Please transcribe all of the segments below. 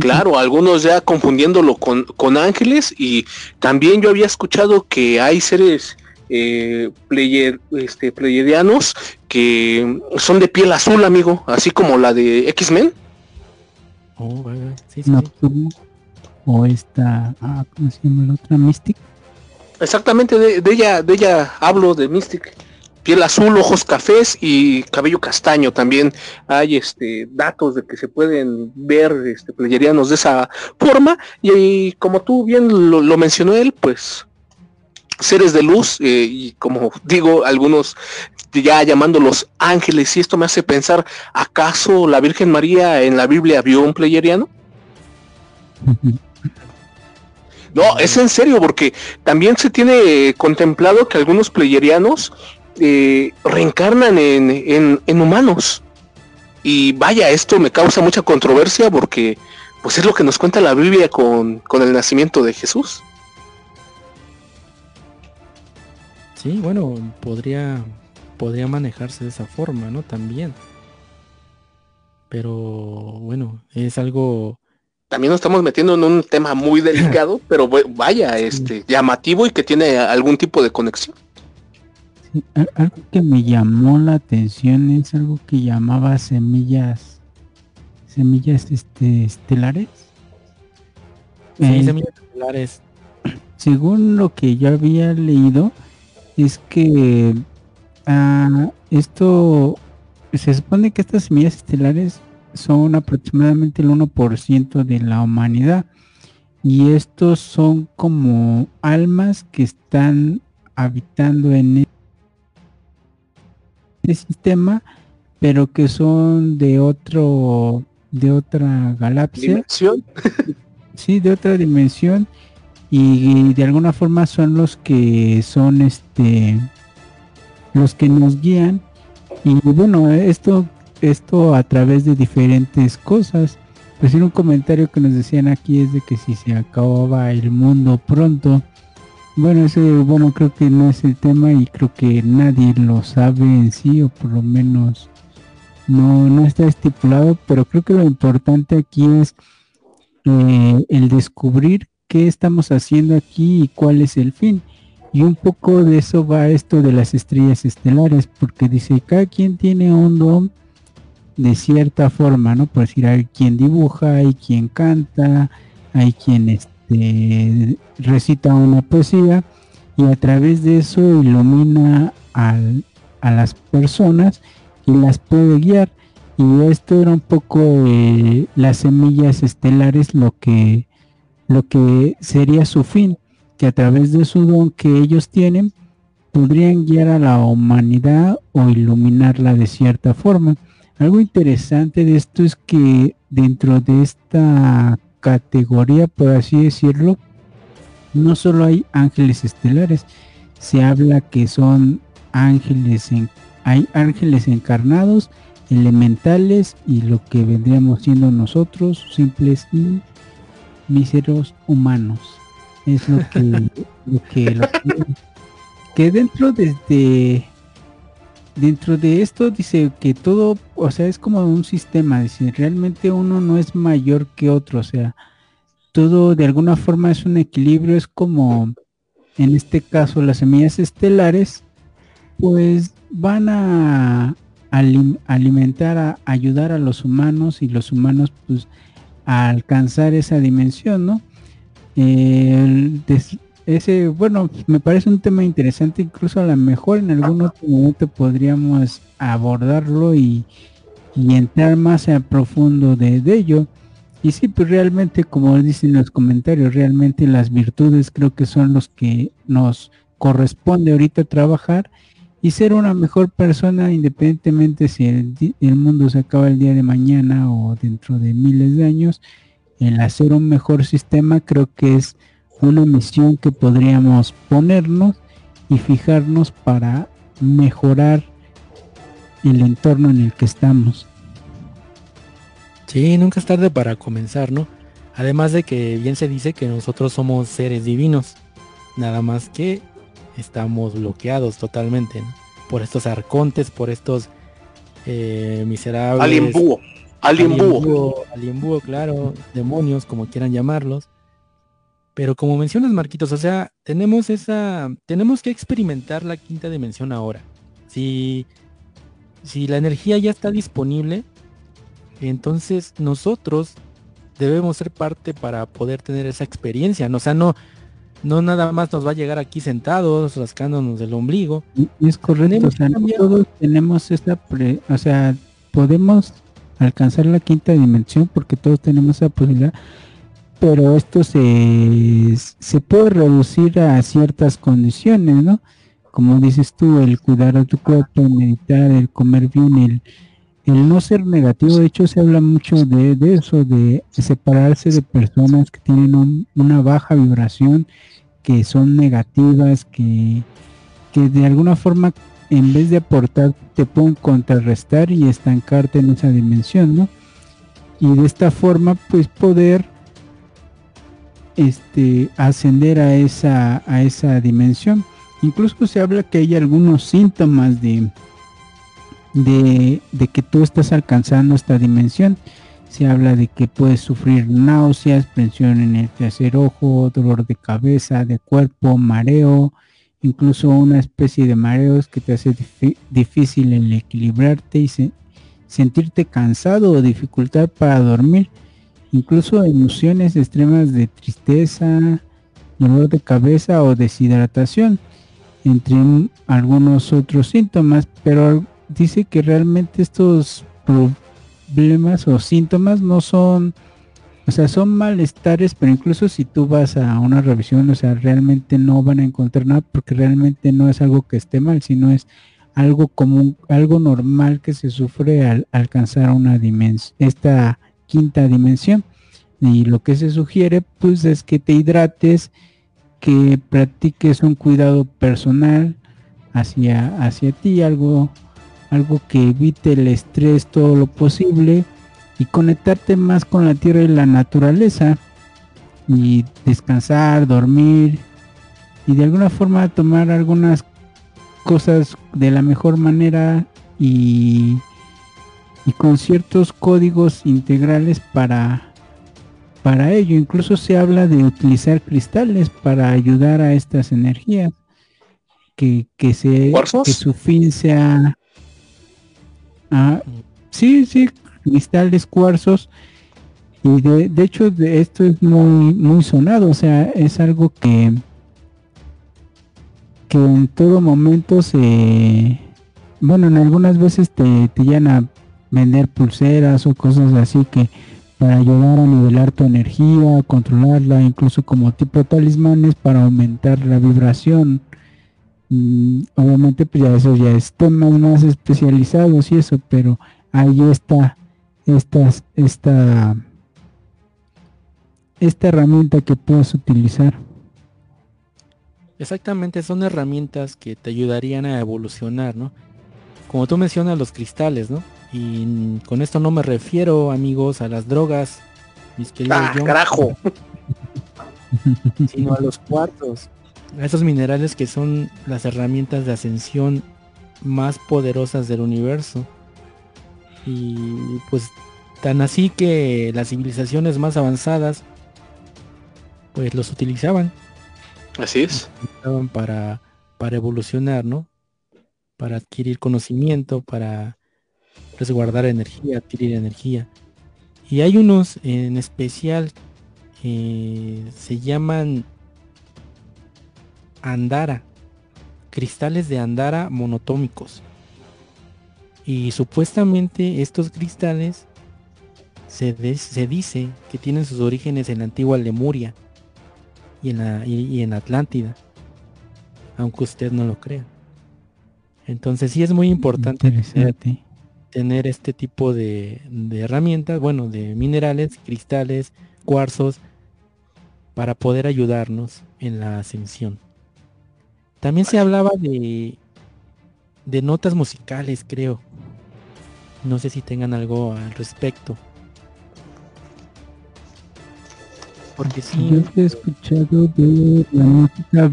Claro, algunos ya confundiéndolo con, con ángeles y también yo había escuchado que hay seres eh, player, este, playerianos que son de piel azul, amigo, así como la de X-Men. Oh, sí, sí, O esta, ah, ¿cómo se llama la otra? Mystic. Exactamente, de, de, ella, de ella hablo de Mystic piel azul, ojos cafés y cabello castaño. También hay este datos de que se pueden ver este playerianos de esa forma. Y, como tú bien lo, mencionó él, pues seres de luz eh, y como digo algunos ya llamándolos ángeles y esto me hace pensar acaso la Virgen María en la Biblia vio un playeriano no es en serio porque también se tiene contemplado que algunos playerianos eh, reencarnan en, en, humanos. Y vaya, esto me causa mucha controversia porque pues es lo que nos cuenta la Biblia con, con el nacimiento de Jesús. Sí, bueno, podría, podría manejarse de esa forma, ¿no? También. Pero bueno, es algo... También nos estamos metiendo en un tema muy delicado, pero vaya, este, llamativo y que tiene algún tipo de conexión algo que me llamó la atención es algo que llamaba semillas, semillas este, estelares. Sí, semillas estelares. Según lo que yo había leído, es que ah, esto se supone que estas semillas estelares son aproximadamente el 1% de la humanidad y estos son como almas que están habitando en sistema, pero que son de otro, de otra galaxia. ¿Dimensión? sí, de otra dimensión. Y de alguna forma son los que son este los que nos guían. Y bueno, esto, esto a través de diferentes cosas. Pues en un comentario que nos decían aquí es de que si se acababa el mundo pronto, bueno, ese, bueno, creo que no es el tema y creo que nadie lo sabe en sí, o por lo menos no, no está estipulado, pero creo que lo importante aquí es eh, el descubrir qué estamos haciendo aquí y cuál es el fin. Y un poco de eso va esto de las estrellas estelares, porque dice, cada quien tiene un don de cierta forma, ¿no? Por decir, hay quien dibuja, hay quien canta, hay quien este, este, recita una poesía y a través de eso ilumina a las personas y las puede guiar. Y esto era un poco eh, las semillas estelares lo que, lo que sería su fin, que a través de su don que ellos tienen podrían guiar a la humanidad o iluminarla de cierta forma. Algo interesante de esto es que dentro de esta categoría, por así decirlo, no solo hay ángeles estelares, se habla que son ángeles, en, hay ángeles encarnados, elementales y lo que vendríamos siendo nosotros, simples y míseros humanos. Es lo que, lo que, lo que, que dentro desde dentro de esto dice que todo, o sea, es como un sistema, dice, realmente uno no es mayor que otro, o sea, todo de alguna forma es un equilibrio, es como, en este caso, las semillas estelares, pues van a alimentar, a ayudar a los humanos y los humanos, pues, a alcanzar esa dimensión, ¿no? Ese, bueno, me parece un tema interesante, incluso a lo mejor en algún otro momento podríamos abordarlo y, entrar más a profundo de, ello. Y sí, pues realmente, como dicen los comentarios, realmente las virtudes creo que son los que nos corresponde ahorita trabajar y ser una mejor persona independientemente si el, el, mundo se acaba el día de mañana o dentro de miles de años, el hacer un mejor sistema creo que es una misión que podríamos ponernos y fijarnos para mejorar el entorno en el que estamos. Sí, nunca es tarde para comenzar, ¿no? Además de que bien se dice que nosotros somos seres divinos, nada más que estamos bloqueados totalmente por estos arcontes, por estos eh, miserables. Alien búho. Alien búho. Alien búho, claro. Demonios, como quieran llamarlos. Pero como mencionas, Marquitos, o sea, tenemos esa, tenemos que experimentar la quinta dimensión ahora. Si, si la energía ya está disponible, entonces nosotros debemos ser parte para poder tener esa experiencia. ¿no? O sea, no, no nada más nos va a llegar aquí sentados, rascándonos el ombligo. es correcto, o sea, todos tenemos esa, o sea, podemos alcanzar la quinta dimensión porque todos tenemos esa posibilidad, pero esto se, se puede reducir a ciertas condiciones, ¿no? Como dices tú, el cuidar a tu cuerpo, el meditar, el comer bien, el, el no ser negativo. De hecho, se habla mucho de, eso, de separarse de personas que tienen una baja vibración, que son negativas, que, que de alguna forma, en vez de aportar, te pueden contrarrestar y estancarte en esa dimensión, ¿no? Y de esta forma, pues poder este, ascender a esa, a esa dimensión. Incluso se habla que hay algunos síntomas de, de, que tú estás alcanzando esta dimensión. Se habla de que puedes sufrir náuseas, presión en el tercer ojo, dolor de cabeza, de cuerpo, mareo, incluso una especie de mareos que te hace difícil el equilibrarte y sentirte cansado o dificultad para dormir incluso emociones extremas de tristeza, dolor de cabeza o deshidratación, entre algunos otros síntomas, pero dice que realmente estos problemas o síntomas no son, o sea, son malestares, pero incluso si tú vas a una revisión, o sea, realmente no van a encontrar nada porque realmente no es algo que esté mal, sino es algo común, algo normal que se sufre al alcanzar una dimensión, esta quinta dimensión. Y lo que se sugiere pues es que te hidrates, que practiques un cuidado personal hacia, hacia ti, algo, algo que evite el estrés todo lo posible y conectarte más con la tierra y la naturaleza y descansar, dormir y de alguna forma tomar algunas cosas de la mejor manera y y con ciertos códigos integrales para, para ello. Incluso se habla de utilizar cristales para ayudar a estas energías. Que, que, se, que su fin sea... Ah, sí, sí, cristales, cuarzos. Y de, de hecho de esto es muy, muy sonado. O sea, es algo que, que en todo momento se... Bueno, en algunas veces te, te llena vender pulseras o cosas así que para ayudar a nivelar tu energía, controlarla, incluso como tipo talismanes para aumentar la vibración. Mm, obviamente pues ya eso ya es temas más especializados y eso, pero ahí está esta, esta, esta herramienta que puedes utilizar. Exactamente, son herramientas que te ayudarían a evolucionar, ¿no? Como tú mencionas los cristales, ¿no? Y con esto no me refiero, amigos, a las drogas, mis queridos ah, carajo. sino a los cuartos, a esos minerales que son las herramientas de ascensión más poderosas del universo. Y pues tan así que las civilizaciones más avanzadas pues los utilizaban. Así es. para, para evolucionar, ¿no? Para adquirir conocimiento, para resguardar energía, adquirir energía. Y hay unos en especial, eh, se llaman Andara, cristales de Andara monotómicos. Y supuestamente estos cristales se, se, dice que tienen sus orígenes en la antigua Lemuria y en, la, y en Atlántida, aunque usted no lo crea. Entonces sí es muy importante tener este tipo de, herramientas, bueno, de minerales, cristales, cuarzos, para poder ayudarnos en la ascensión. También se hablaba de, de notas musicales, creo. No sé si tengan algo al respecto. Porque sí. Yo he escuchado de la música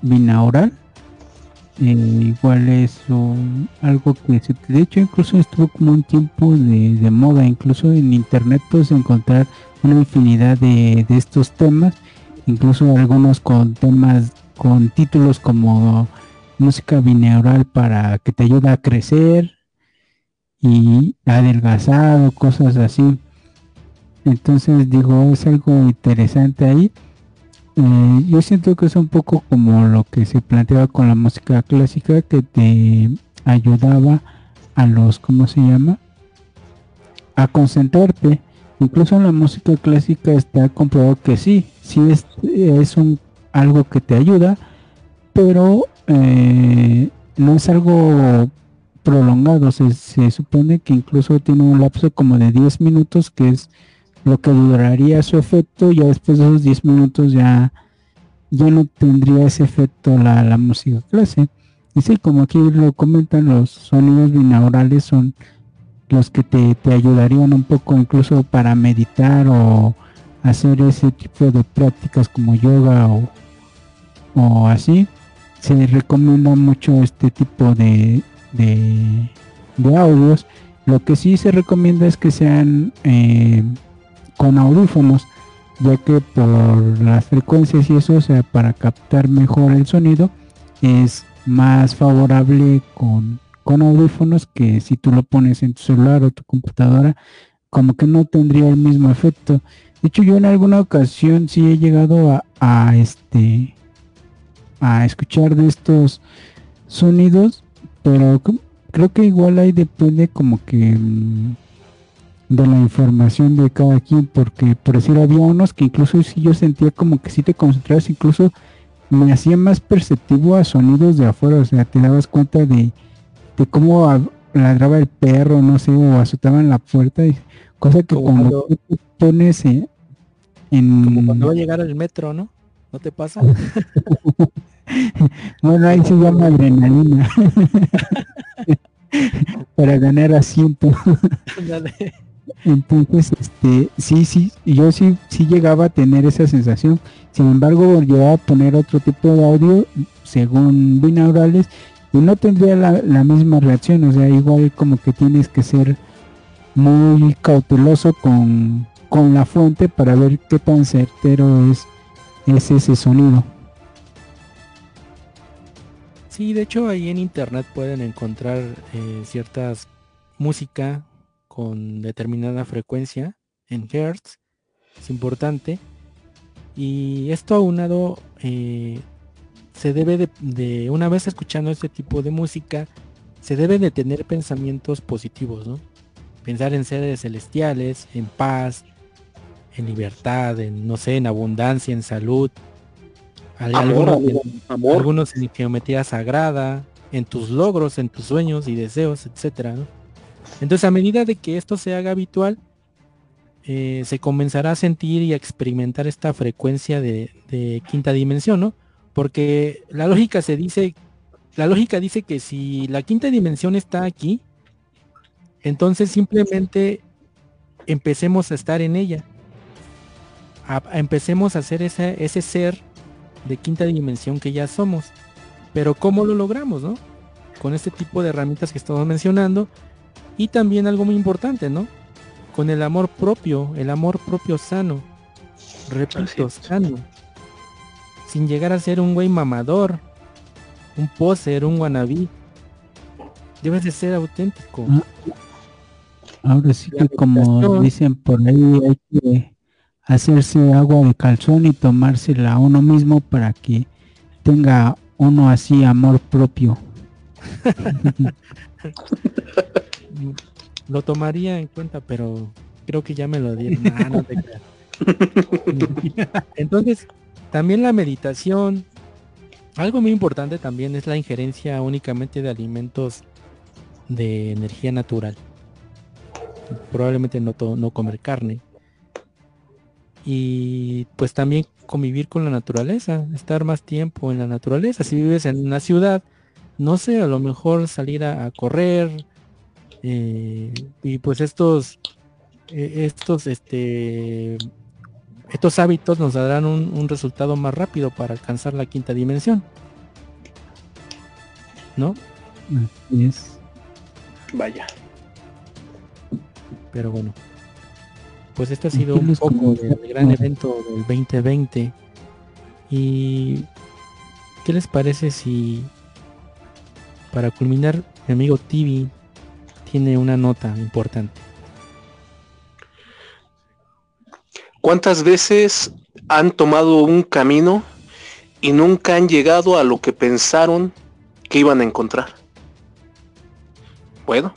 binaural eh, igual es algo que de hecho incluso estuvo como un tiempo de, moda incluso en internet puedes encontrar una infinidad de, estos temas incluso algunos con temas con títulos como música binaural para que te ayuda a crecer y adelgazar o cosas así. Entonces digo es algo interesante ahí eh, yo siento que es un poco como lo que se planteaba con la música clásica que te ayudaba a los, ¿cómo se llama? A concentrarte. Incluso en la música clásica está comprobado que sí, sí es, es un, algo que te ayuda, pero eh, no es algo prolongado. Se, se supone que incluso tiene un lapso como de 10 minutos que es lo que duraría su efecto, ya después de esos 10 minutos ya, ya no tendría ese efecto la, la música clase. Y sí, como aquí lo comentan, los sonidos binaurales son los que te, te ayudarían un poco incluso para meditar o hacer ese tipo de prácticas como yoga o, o así. Se recomienda mucho este tipo de, de, de audios. Lo que sí se recomienda es que sean eh, con audífonos, ya que por las frecuencias y eso, o sea, para captar mejor el sonido, es más favorable con, con audífonos que si tú lo pones en tu celular o tu computadora, como que no tendría el mismo efecto. De hecho, yo en alguna ocasión sí he llegado a, a este a escuchar de estos sonidos, pero creo que igual ahí depende como que mm, de la información de cada quien, porque por decir había unos que incluso si yo sentía como que si te concentrabas, incluso me hacía más perceptivo a sonidos de afuera, o sea, te dabas cuenta de, de cómo ladraba el perro, no sé, o azotaban la puerta, y, cosa que cuando, tú pones en... Como cuando va a llegar al metro, ¿no? ¿No te pasa? bueno, ahí se llama adrenalina. Para ganar asiento. Entonces, este, sí, sí, yo sí, sí llegaba a tener esa sensación. Sin embargo, yo a poner otro tipo de audio, según binaurales, y no tendría la, misma reacción. O sea, igual como que tienes que ser muy cauteloso con, con la fuente para ver qué tan certero es, es ese sonido. Sí, de hecho ahí en internet pueden encontrar eh, ciertas música con determinada frecuencia en hertz es importante y esto aunado eh, se debe de, una vez escuchando este tipo de música se debe de tener pensamientos positivos ¿no? pensar en seres celestiales en paz en libertad en no sé en abundancia en salud algunos, algunos en geometría sagrada en tus logros en tus sueños y deseos etcétera ¿no? Entonces a medida de que esto se haga habitual, eh, se comenzará a sentir y a experimentar esta frecuencia de, quinta dimensión, ¿no? Porque la lógica se dice, la lógica dice que si la quinta dimensión está aquí, entonces simplemente empecemos a estar en ella. empecemos a hacer ese, ese ser de quinta dimensión que ya somos. Pero ¿cómo lo logramos, no? Con este tipo de herramientas que estamos mencionando, y también algo muy importante, ¿no? Con el amor propio, el amor propio sano. Repito, sano. Sin llegar a ser un güey mamador, un poser, un wannabe. Debes de ser auténtico. Ah, ahora sí que como dicen por ahí hay que hacerse agua de calzón y tomársela a uno mismo para que tenga uno así amor propio. lo tomaría en cuenta, pero creo que ya me lo di. Ah, Entonces, también la meditación, algo muy importante también es la injerencia únicamente de alimentos de energía natural. Probablemente no, no comer carne. Y pues también convivir con la naturaleza, estar más tiempo en la naturaleza. Si vives en una ciudad, no sé, a lo mejor salir a correr, eh, y pues estos, eh, estos, este, estos hábitos nos darán un, resultado más rápido para alcanzar la quinta dimensión. ¿no? Así es. Vaya. Pero bueno. Pues este ha ¿Y sido un poco del gran evento del 2020. ¿Y qué les parece si para culminar mi amigo TV tiene una nota importante? ¿Cuántas veces han tomado un camino y nunca han llegado a lo que pensaron que iban a encontrar? Bueno,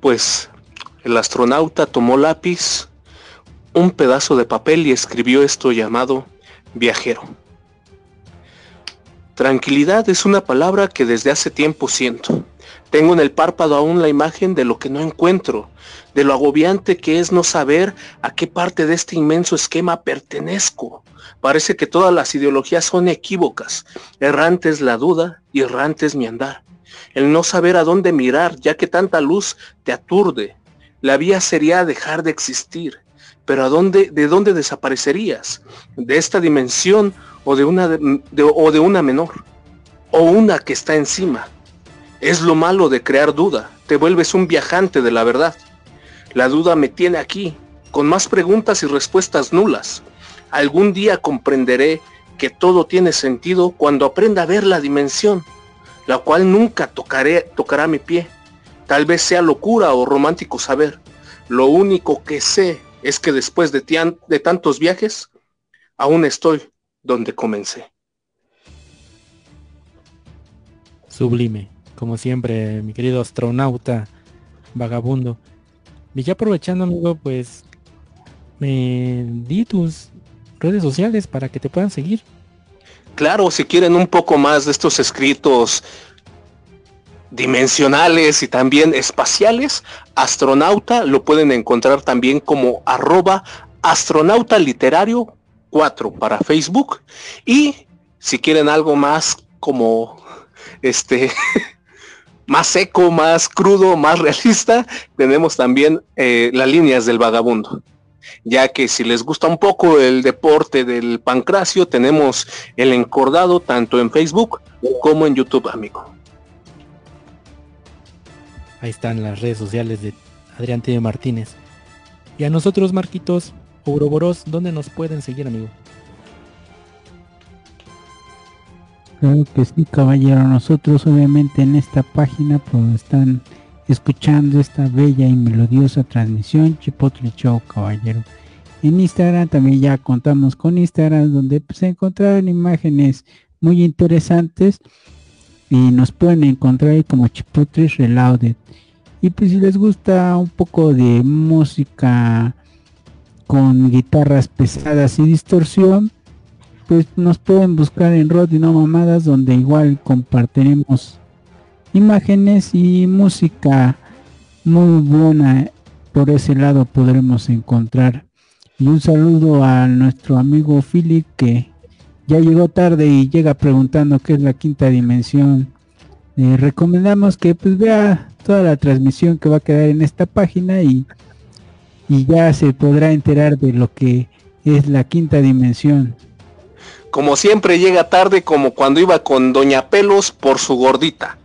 pues el astronauta tomó lápiz, un pedazo de papel y escribió esto llamado viajero. Tranquilidad es una palabra que desde hace tiempo siento. Tengo en el párpado aún la imagen de lo que no encuentro, de lo agobiante que es no saber a qué parte de este inmenso esquema pertenezco. Parece que todas las ideologías son equívocas. Errante es la duda y errante es mi andar. El no saber a dónde mirar, ya que tanta luz te aturde. La vía sería dejar de existir. Pero ¿a dónde, de dónde desaparecerías? ¿De esta dimensión o de una, o de una menor? ¿O una que está encima? Es lo malo de crear duda. Te vuelves un viajante de la verdad. La duda me tiene aquí, con más preguntas y respuestas nulas. Algún día comprenderé que todo tiene sentido cuando aprenda a ver la dimensión, la cual nunca tocaré, tocará mi pie. Tal vez sea locura o romántico saber. Lo único que sé es que después de, de tantos viajes, aún estoy donde comencé. Sublime, como siempre, mi querido astronauta vagabundo. Y ya aprovechando, amigo, pues me di tus redes sociales para que te puedan seguir. Claro, si quieren un poco más de estos escritos dimensionales y también espaciales, astronauta lo pueden encontrar también como arroba astronauta literario 4 para Facebook. Y si quieren algo más como este más seco, más crudo, más realista, tenemos también eh, las líneas del vagabundo. Ya que si les gusta un poco el deporte del pancracio, tenemos el encordado tanto en Facebook como en YouTube, amigo. Ahí están las redes sociales de Adrián T. Martínez. Y a nosotros, Marquitos, Ouroboros, ¿dónde nos pueden seguir, amigo? Claro que sí, caballero. Nosotros obviamente en esta página pues están escuchando esta bella y melodiosa transmisión Chipotle Show, caballero. En Instagram también ya contamos con Instagram donde pues, se encontraron imágenes muy interesantes y nos pueden encontrar como Chipotle Reloaded. Y pues si les gusta un poco de música con guitarras pesadas y distorsión, pues nos pueden buscar en Rod y no mamadas donde igual compartiremos imágenes y música muy buena. Por ese lado podremos encontrar. Y un saludo a nuestro amigo Philip que ya llegó tarde y llega preguntando qué es la quinta dimensión. Eh, recomendamos que pues vea toda la transmisión que va a quedar en esta página y y ya se podrá enterar de lo que es la quinta dimensión Como siempre llega tarde como cuando iba con Doña Pelos por su gordita.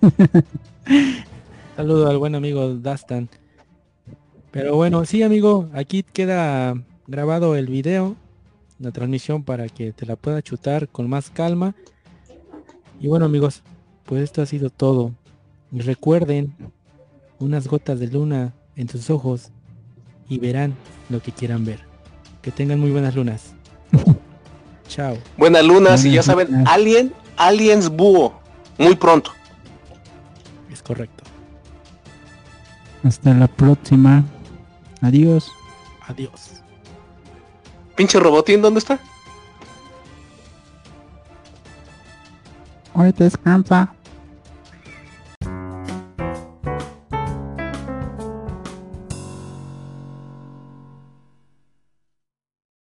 Saludo al buen amigo Dastan. Pero bueno, sí, amigo, aquí queda grabado el video, la transmisión para que te la puedas chutar con más calma. Y bueno, amigos, pues esto ha sido todo. Recuerden unas gotas de luna en tus ojos y verán lo que quieran ver. Que tengan muy buenas lunas. Chao. Buenas lunas y ya saben. Alien, Aliens Búho. Muy pronto. Es correcto. hasta la próxima adiós Adiós. Pinche robotín, ¿dónde está? ahorita descansa